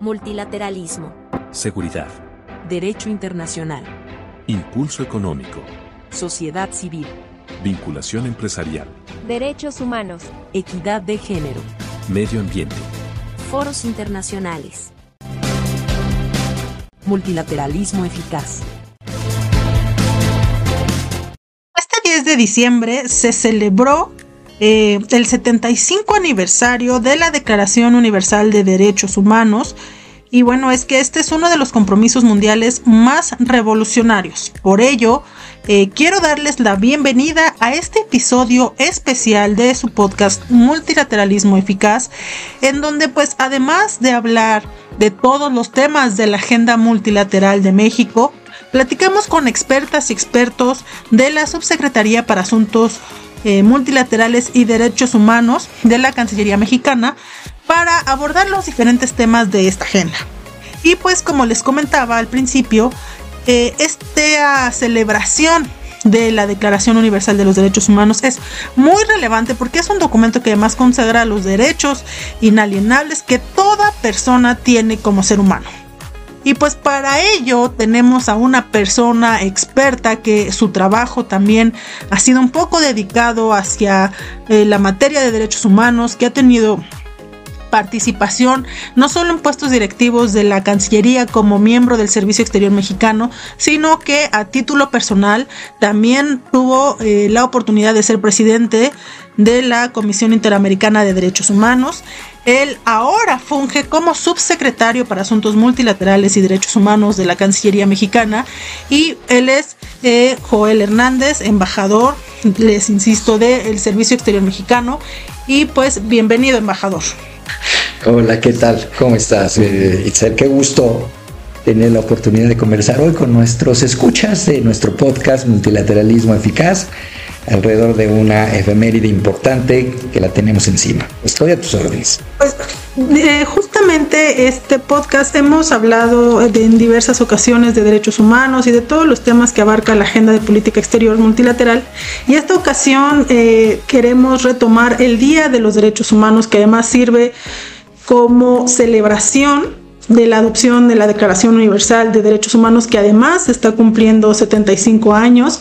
Multilateralismo. Seguridad. Derecho internacional. Impulso económico. Sociedad civil. Vinculación empresarial. Derechos humanos. Equidad de género. Medio ambiente. Foros internacionales. Multilateralismo eficaz. Este 10 de diciembre se celebró eh, el 75 aniversario de la Declaración Universal de Derechos Humanos. Y bueno, es que este es uno de los compromisos mundiales más revolucionarios. Por ello, eh, quiero darles la bienvenida a este episodio especial de su podcast Multilateralismo Eficaz, en donde pues además de hablar de todos los temas de la agenda multilateral de México, platicamos con expertas y expertos de la Subsecretaría para Asuntos eh, Multilaterales y Derechos Humanos de la Cancillería Mexicana para abordar los diferentes temas de esta agenda. Y pues como les comentaba al principio, eh, esta celebración de la Declaración Universal de los Derechos Humanos es muy relevante porque es un documento que además consagra los derechos inalienables que toda persona tiene como ser humano. Y pues para ello tenemos a una persona experta que su trabajo también ha sido un poco dedicado hacia eh, la materia de derechos humanos, que ha tenido participación no solo en puestos directivos de la Cancillería como miembro del Servicio Exterior Mexicano, sino que a título personal también tuvo eh, la oportunidad de ser presidente de la Comisión Interamericana de Derechos Humanos. Él ahora funge como subsecretario para Asuntos Multilaterales y Derechos Humanos de la Cancillería Mexicana y él es eh, Joel Hernández, embajador, les insisto, del Servicio Exterior Mexicano y pues bienvenido embajador. Hola, ¿qué tal? ¿Cómo estás, eh, Itzel? Qué gusto tener la oportunidad de conversar hoy con nuestros escuchas de nuestro podcast Multilateralismo Eficaz alrededor de una efeméride importante que la tenemos encima. Estoy tus órdenes. Pues eh, justamente este podcast hemos hablado en diversas ocasiones de derechos humanos y de todos los temas que abarca la agenda de política exterior multilateral. Y esta ocasión eh, queremos retomar el Día de los Derechos Humanos que además sirve como celebración de la adopción de la Declaración Universal de Derechos Humanos, que además está cumpliendo 75 años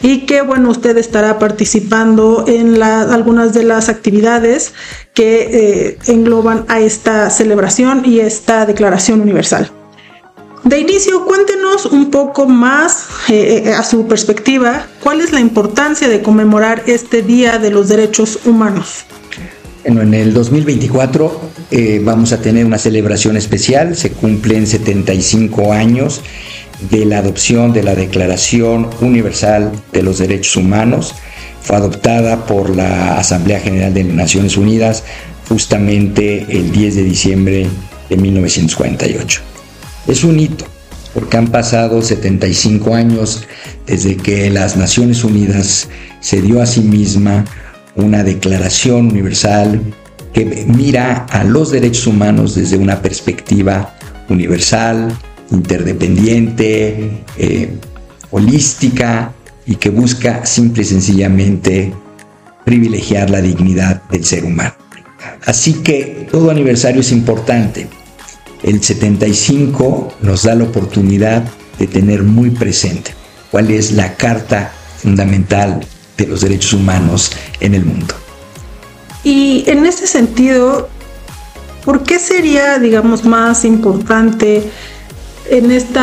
y que, bueno, usted estará participando en algunas de las actividades que eh, engloban a esta celebración y esta Declaración Universal. De inicio, cuéntenos un poco más eh, eh, a su perspectiva, cuál es la importancia de conmemorar este Día de los Derechos Humanos. En el 2024 eh, vamos a tener una celebración especial, se cumplen 75 años de la adopción de la Declaración Universal de los Derechos Humanos. Fue adoptada por la Asamblea General de Naciones Unidas justamente el 10 de diciembre de 1948. Es un hito porque han pasado 75 años desde que las Naciones Unidas se dio a sí misma una declaración universal que mira a los derechos humanos desde una perspectiva universal, interdependiente, eh, holística y que busca simple y sencillamente privilegiar la dignidad del ser humano. Así que todo aniversario es importante. El 75 nos da la oportunidad de tener muy presente cuál es la carta fundamental de los derechos humanos en el mundo. Y en ese sentido, ¿por qué sería, digamos, más importante en este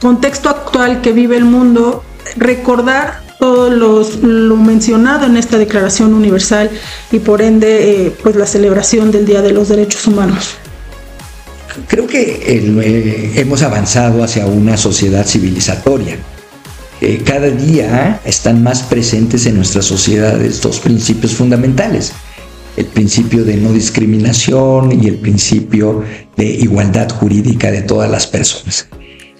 contexto actual que vive el mundo recordar todo lo mencionado en esta Declaración Universal y por ende eh, pues la celebración del Día de los Derechos Humanos? Creo que eh, hemos avanzado hacia una sociedad civilizatoria eh, cada día están más presentes en nuestra sociedad estos principios fundamentales. El principio de no discriminación y el principio de igualdad jurídica de todas las personas.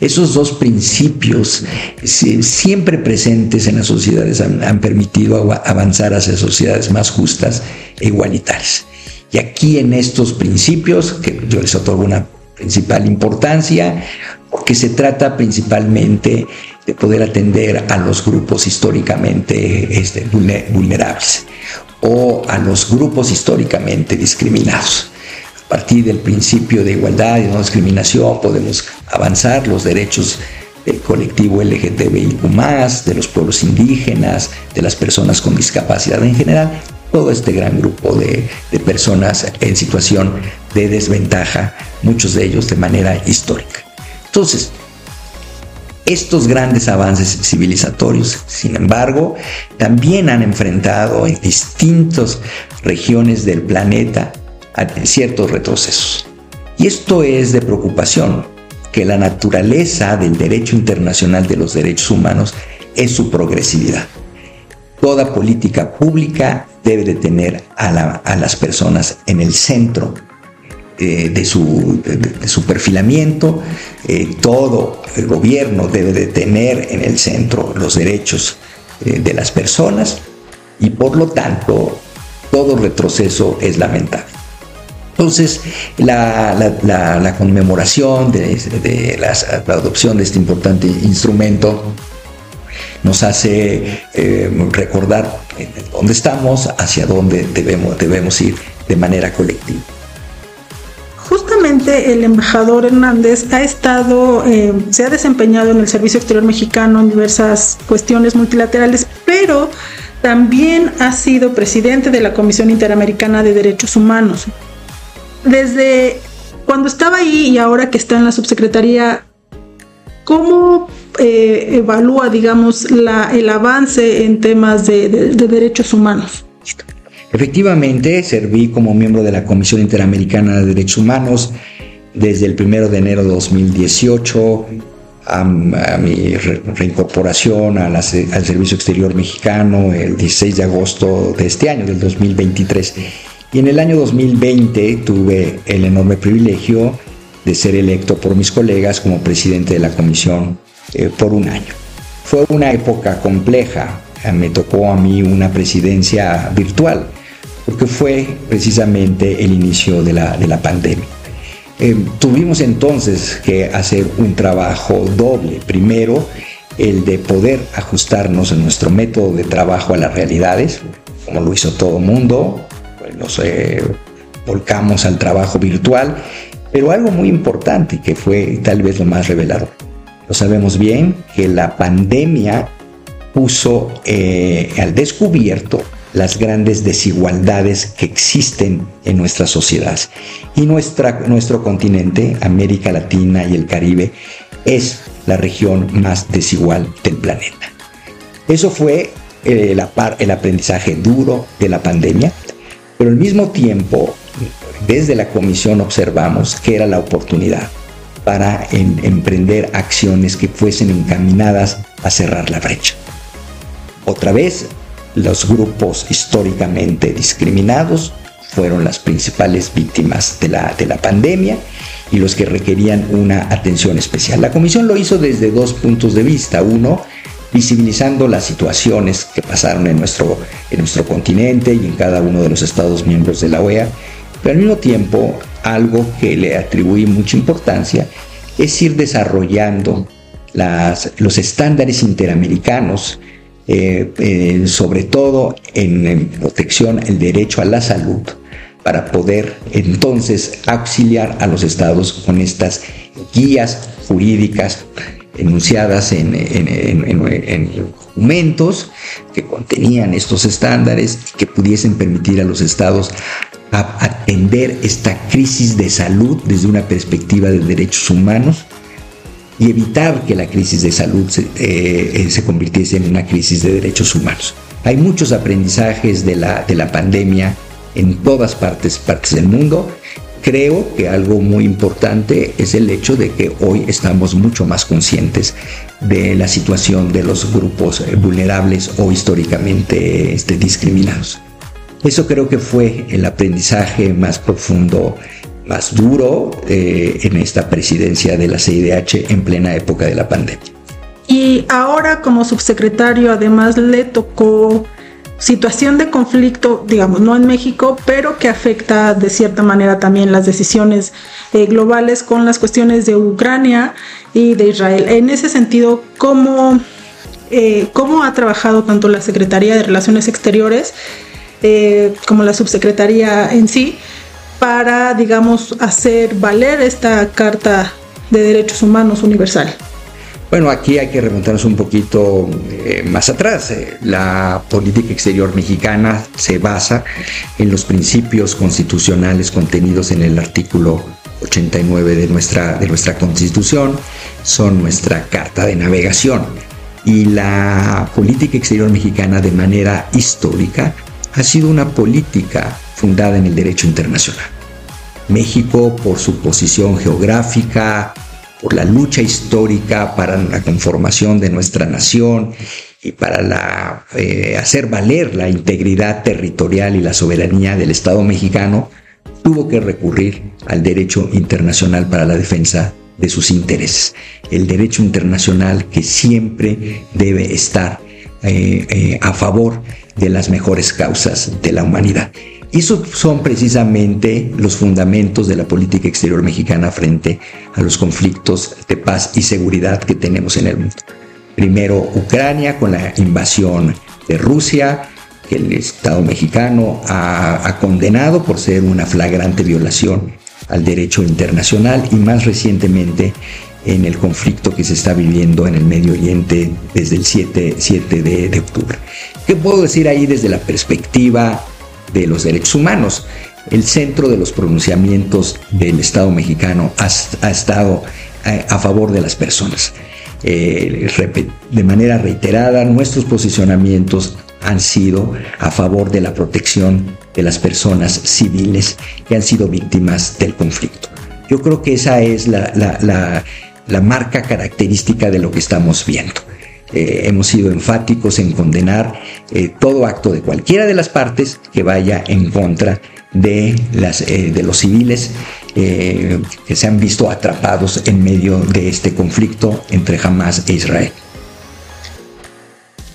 Esos dos principios siempre presentes en las sociedades han, permitido avanzar hacia sociedades más justas e igualitarias. Y aquí en estos principios, que yo les otorgo una principal importancia, porque se trata principalmente de poder atender a los grupos históricamente este, vulnerables o a los grupos históricamente discriminados. partir del principio de igualdad y no discriminación podemos avanzar los derechos del colectivo LGTBIQ, de los pueblos indígenas, de las personas con discapacidad en general, todo este gran grupo de, de, personas en situación de desventaja, muchos de ellos de manera histórica. Entonces, estos grandes avances civilizatorios, sin embargo, también han enfrentado en distintas regiones del planeta a ciertos retrocesos. Y esto es de preocupación, que la naturaleza del derecho internacional de los derechos humanos es su progresividad. Toda política pública debe de tener a, las personas en el centro eh, de, su, perfilamiento. Eh, todo el gobierno debe de tener en el centro los derechos eh, de las personas y por lo tanto todo retroceso es lamentable. Entonces, la, conmemoración de, la, adopción de este importante instrumento nos hace recordar dónde estamos, hacia dónde debemos, debemos ir de manera colectiva. Justamente el embajador Hernández ha estado, eh, se ha desempeñado en el Servicio Exterior Mexicano en diversas cuestiones multilaterales, pero también ha sido presidente de la Comisión Interamericana de Derechos Humanos desde cuando estaba ahí y ahora que está en la subsecretaría, ¿cómo eh, evalúa, digamos, el avance en temas de, derechos humanos? Efectivamente, serví como miembro de la Comisión Interamericana de Derechos Humanos desde el 1 de enero de 2018 a, mi reincorporación al Servicio Exterior Mexicano el 16 de agosto de este año, del 2023. Y en el año 2020 tuve el enorme privilegio de ser electo por mis colegas como presidente de la comisión eh, por un año. Fue una época compleja, me tocó a mí una presidencia virtual, porque fue precisamente el inicio de la, de la pandemia. Eh, tuvimos entonces que hacer un trabajo doble. Primero, el de poder ajustarnos en nuestro método de trabajo a las realidades, como lo hizo todo el mundo, nos eh, volcamos al trabajo virtual, pero algo muy importante que fue tal vez lo más revelador. Lo sabemos bien que la pandemia puso eh, al descubierto las grandes desigualdades que existen en nuestras sociedades. Y nuestra, nuestro continente, América Latina y el Caribe, es la región más desigual del planeta. Eso fue eh, la el aprendizaje duro de la pandemia, pero al mismo tiempo, desde la comisión observamos que era la oportunidad para emprender acciones que fuesen encaminadas a cerrar la brecha. Otra vez, los grupos históricamente discriminados fueron las principales víctimas de la, de la pandemia y los que requerían una atención especial. La comisión lo hizo desde dos puntos de vista. Uno, visibilizando las situaciones que pasaron en nuestro, en nuestro continente y en cada uno de los Estados miembros de la OEA, pero al mismo tiempo algo que le atribuí mucha importancia es ir desarrollando los estándares interamericanos, eh, eh, sobre todo en, en protección el derecho a la salud, para poder entonces auxiliar a los estados con estas guías jurídicas enunciadas en, documentos que contenían estos estándares que pudiesen permitir a los estados atender esta crisis de salud desde una perspectiva de derechos humanos y evitar que la crisis de salud se, eh, se convirtiese en una crisis de derechos humanos. Hay muchos aprendizajes de la, de la pandemia en todas partes, partes del mundo creo que algo muy importante es el hecho de que hoy estamos mucho más conscientes de la situación de los grupos eh, vulnerables o históricamente este, discriminados. Eso creo que fue el aprendizaje más profundo, más duro eh, en esta presidencia de la CIDH en plena época de la pandemia. Y ahora como subsecretario además le tocó situación de conflicto, digamos, no en México, pero que afecta de cierta manera también las decisiones eh, globales con las cuestiones de Ucrania y de Israel. En ese sentido, ¿cómo, eh, cómo ha trabajado tanto la Secretaría de Relaciones Exteriores como la Subsecretaría en sí para, digamos, hacer valer esta Carta de Derechos Humanos Universal? Bueno, aquí hay que remontarnos un poquito eh, más atrás. Eh, la política exterior mexicana se basa en los principios constitucionales contenidos en el artículo 89 de nuestra, de nuestra constitución, son nuestra carta de navegación. Y la política exterior mexicana de manera histórica ha sido una política fundada en el derecho internacional. México, por su posición geográfica, por la lucha histórica para la conformación de nuestra nación y para la, eh, hacer valer la integridad territorial y la soberanía del Estado mexicano, tuvo que recurrir al derecho internacional para la defensa de sus intereses. El derecho internacional que siempre debe estar eh, eh, a favor de las mejores causas de la humanidad. Esos son precisamente los fundamentos de la política exterior mexicana frente a los conflictos de paz y seguridad que tenemos en el mundo. Primero Ucrania con la invasión de Rusia, que el Estado mexicano ha, condenado por ser una flagrante violación al derecho internacional y más recientemente en el conflicto que se está viviendo en el Medio Oriente desde el 7, de, de octubre. ¿Qué puedo decir ahí desde la perspectiva de los derechos humanos. El centro de los pronunciamientos del Estado mexicano ha, estado eh, a, favor de las personas. Eh, de manera reiterada, nuestros posicionamientos han sido a favor de la protección de las personas civiles que han sido víctimas del conflicto. Yo creo que esa es la, marca característica de lo que estamos viendo. Eh, hemos sido enfáticos en condenar eh, todo acto de cualquiera de las partes que vaya en contra de, las, eh, de los civiles que se han visto atrapados en medio de este conflicto entre Hamas e Israel.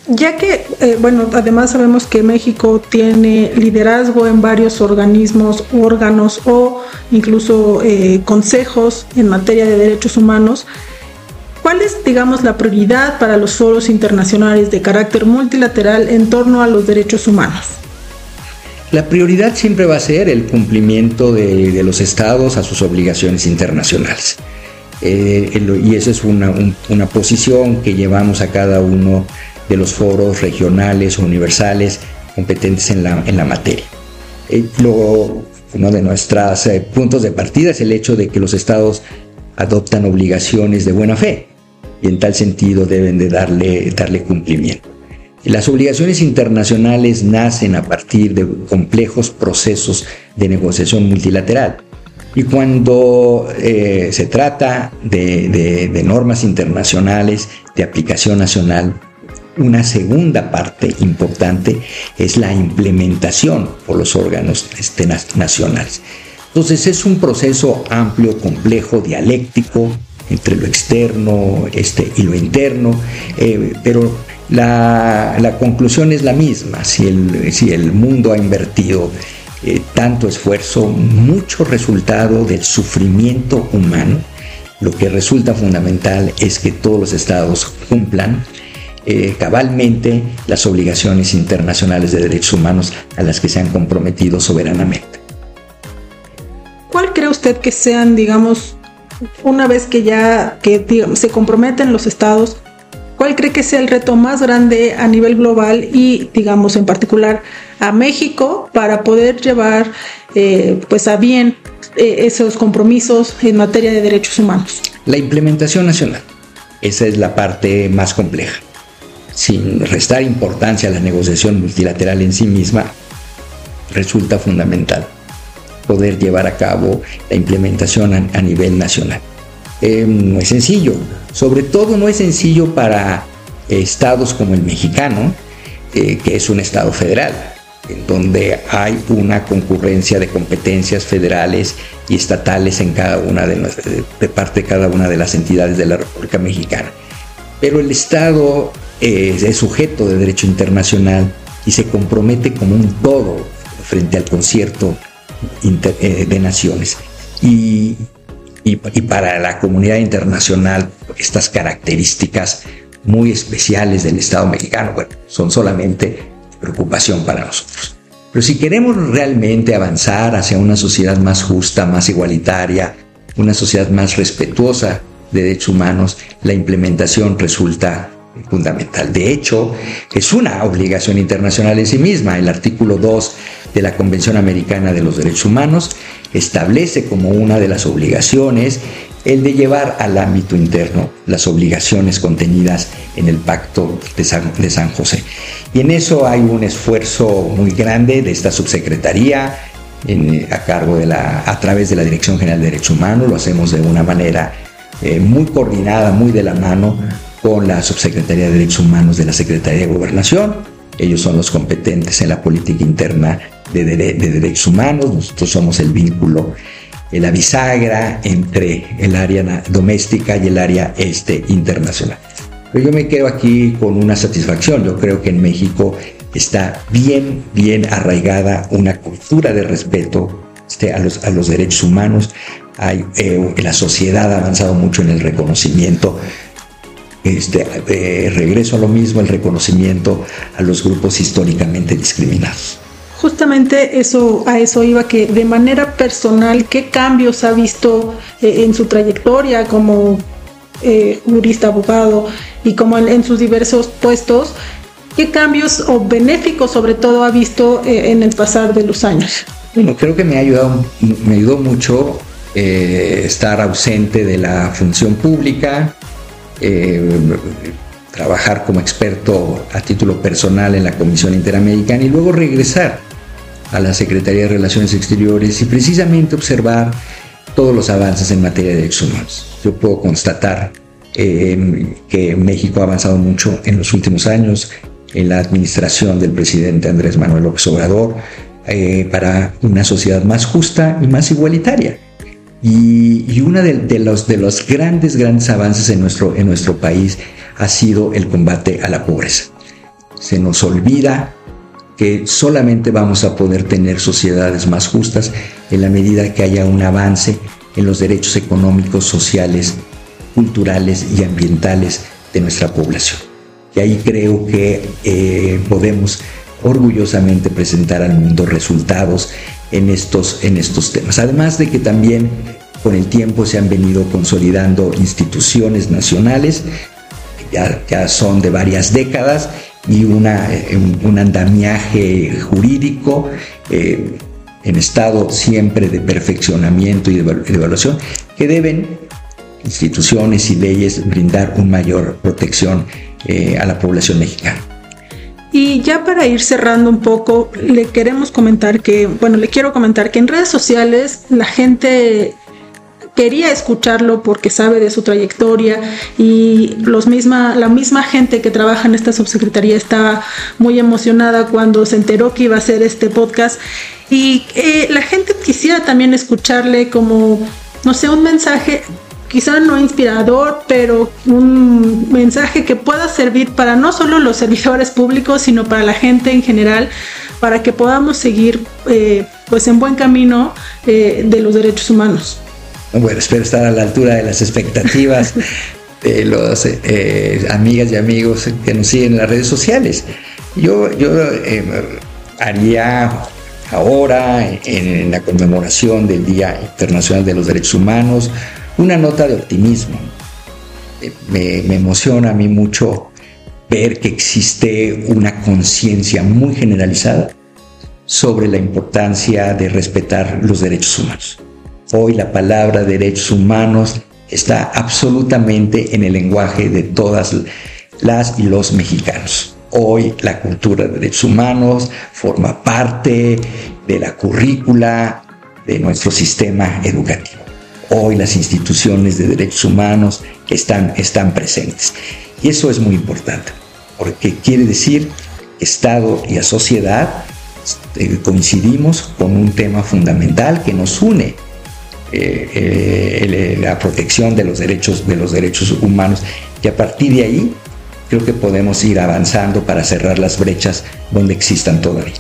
Ya que, bueno, además sabemos que México tiene liderazgo en varios organismos, órganos o incluso consejos en materia de derechos humanos, ¿Cuál es, digamos, la prioridad para los foros internacionales de carácter multilateral en torno a los derechos humanos? La prioridad siempre va a ser el cumplimiento de, los estados a sus obligaciones internacionales. Eh, y esa es una, posición que llevamos a cada uno de los foros regionales o universales competentes en la, en la materia. Eh, uno de nuestros eh, puntos de partida es el hecho de que los estados adoptan obligaciones de buena fe y en tal sentido deben de darle, darle cumplimiento. Las obligaciones internacionales nacen a partir de complejos procesos de negociación multilateral. Y cuando eh, se trata de, de, normas internacionales de aplicación nacional, una segunda parte importante es la implementación por los órganos este, nacionales. Entonces es un proceso amplio, complejo, dialéctico, entre lo externo este, y lo interno, eh, pero la, conclusión es la misma. Si el, si el mundo ha invertido eh, tanto esfuerzo, mucho resultado del sufrimiento humano, lo que resulta fundamental es que todos los estados cumplan eh, cabalmente las obligaciones internacionales de derechos humanos a las que se han comprometido soberanamente. ¿Cuál cree usted que sean, digamos, una vez que ya que, se comprometen los estados, ¿cuál cree que sea el reto más grande a nivel global y, digamos, en particular a México para poder llevar eh, pues a bien eh, esos compromisos en materia de derechos humanos? La implementación nacional. Esa es la parte más compleja. Sin restar importancia a la negociación multilateral en sí misma, resulta fundamental poder llevar a cabo la implementación a, nivel nacional. Eh, no es sencillo, sobre todo no es sencillo para estados como el mexicano, eh, que es un estado federal, en donde hay una concurrencia de competencias federales y estatales en cada una de, de parte de cada una de las entidades de la República Mexicana. Pero el Estado eh, es sujeto de derecho internacional y se compromete como un todo frente al concierto eh, de naciones. Y, y, para la comunidad internacional, estas características muy especiales del Estado mexicano, bueno, son solamente preocupación para nosotros. Pero si queremos realmente avanzar hacia una sociedad más justa, más igualitaria, una sociedad más respetuosa de derechos humanos, la implementación resulta fundamental. De hecho, es una obligación internacional en sí misma. El artículo 2 de la Convención Americana de los Derechos Humanos establece como una de las obligaciones el de llevar al ámbito interno las obligaciones contenidas en el Pacto de San, José. Y en eso hay un esfuerzo muy grande de esta subsecretaría a cargo de la, a través de la Dirección General de Derechos Humanos, lo hacemos de una manera eh, muy coordinada, muy de la mano con la Subsecretaría de Derechos Humanos de la Secretaría de Gobernación. Ellos son los competentes en la política interna de, de derechos humanos, nosotros somos el vínculo la bisagra entre el área doméstica y el área este internacional. Pero yo me quedo aquí con una satisfacción. Yo creo que en México está bien, bien arraigada una cultura de respeto este, a, los, a los derechos humanos. Hay, eh, la sociedad ha avanzado mucho en el reconocimiento este, eh, regreso a lo mismo, el reconocimiento a los grupos históricamente discriminados. Justamente eso, a eso iba que de manera personal, ¿qué cambios ha visto eh, en su trayectoria como eh, jurista, abogado y como en, sus diversos puestos? ¿Qué cambios o benéficos sobre todo ha visto eh, en el pasar de los años? Bueno, creo que me ha ayudado, me ayudó mucho estar ausente de la función pública, trabajar como experto a título personal en la Comisión Interamericana y luego regresar a la Secretaría de Relaciones Exteriores y precisamente observar todos los avances en materia de derechos humanos. Yo puedo constatar eh, que México ha avanzado mucho en los últimos años en la administración del presidente Andrés Manuel López Obrador eh, para una sociedad más justa y más igualitaria. Y, uno de, de, los, de los grandes, grandes avances en nuestro, en nuestro país ha sido el combate a la pobreza. Se nos olvida que solamente vamos a poder tener sociedades más justas en la medida que haya un avance en los derechos económicos, sociales, culturales y ambientales de nuestra población. Y ahí creo que eh, podemos orgullosamente presentar al mundo resultados en estos, en estos temas. Además de que también con el tiempo se han venido consolidando instituciones nacionales, ya, ya son de varias décadas, y una, un andamiaje jurídico eh, en estado siempre de perfeccionamiento y de, evaluación que deben instituciones y leyes brindar una mayor protección eh, a la población mexicana. Y ya para ir cerrando un poco, le queremos comentar que, bueno, le quiero comentar que en redes sociales la gente quería escucharlo porque sabe de su trayectoria y los misma, la misma gente que trabaja en esta subsecretaría estaba muy emocionada cuando se enteró que iba a hacer este podcast y eh, la gente quisiera también escucharle como, no sé, un mensaje quizá no inspirador, pero un mensaje que pueda servir para no solo los servidores públicos, sino para la gente en general, para que podamos seguir eh, pues en buen camino eh, de los derechos humanos. Bueno, espero estar a la altura de las expectativas de los eh, amigas y amigos que nos siguen en las redes sociales. Yo, yo eh, haría ahora, en, la conmemoración del Día Internacional de los Derechos Humanos, una nota de optimismo. Eh, me, me emociona a mí mucho ver que existe una conciencia muy generalizada sobre la importancia de respetar los derechos humanos. Hoy la palabra derechos humanos está absolutamente en el lenguaje de todas las y los mexicanos. Hoy la cultura de derechos humanos forma parte de la currícula de nuestro sistema educativo. Hoy las instituciones de derechos humanos están, están presentes. Y eso es muy importante, porque quiere decir que Estado y la sociedad eh, coincidimos con un tema fundamental que nos une eh, eh, la protección de los derechos de los derechos humanos y a partir de ahí creo que podemos ir avanzando para cerrar las brechas donde existan todavía.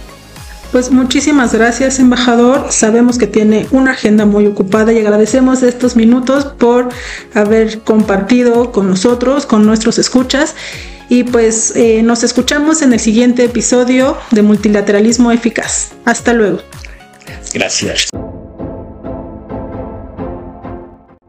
Pues muchísimas gracias, embajador. Sabemos que tiene una agenda muy ocupada y agradecemos estos minutos por haber compartido con nosotros, con nuestros escuchas. Y pues eh, nos escuchamos en el siguiente episodio de Multilateralismo Eficaz. Hasta luego. Gracias.